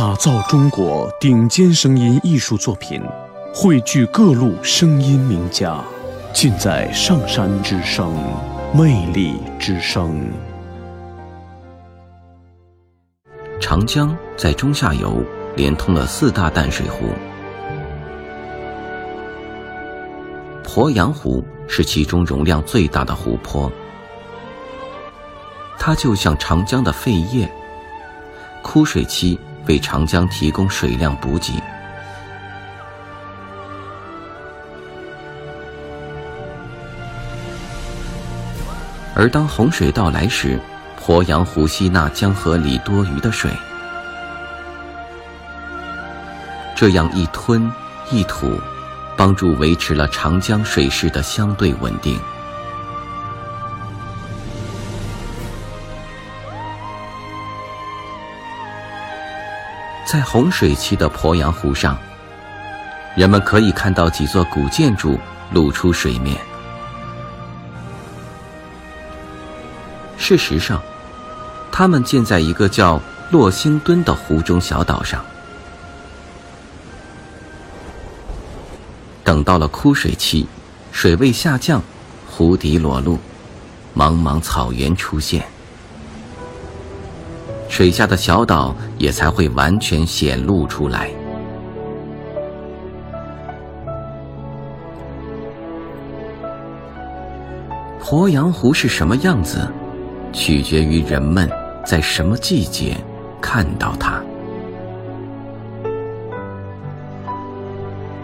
打造中国顶尖声音艺术作品，汇聚各路声音名家，尽在上山之声，魅力之声。长江在中下游连通了四大淡水湖，鄱阳湖是其中容量最大的湖泊，它就像长江的肺叶，枯水期为长江提供水量补给，而当洪水到来时。鄱阳湖吸纳江河里多余的水，这样一吞一吐，帮助维持了长江水势的相对稳定。在洪水期的鄱阳湖上，人们可以看到几座古建筑露出水面。事实上，他们建在一个叫洛星墩的湖中小岛上。等到了枯水期，水位下降，湖底裸露，茫茫草原出现，水下的小岛也才会完全显露出来。鄱阳湖是什么样子？取决于人们在什么季节看到它。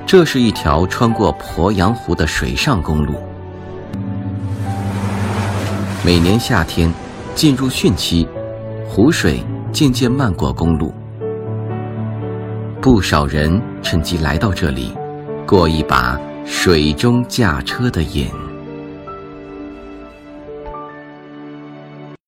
这是一条穿过鄱阳湖的水上公路。每年夏天进入汛期，湖水渐渐漫过公路，不少人趁机来到这里，过一把水中驾车的瘾。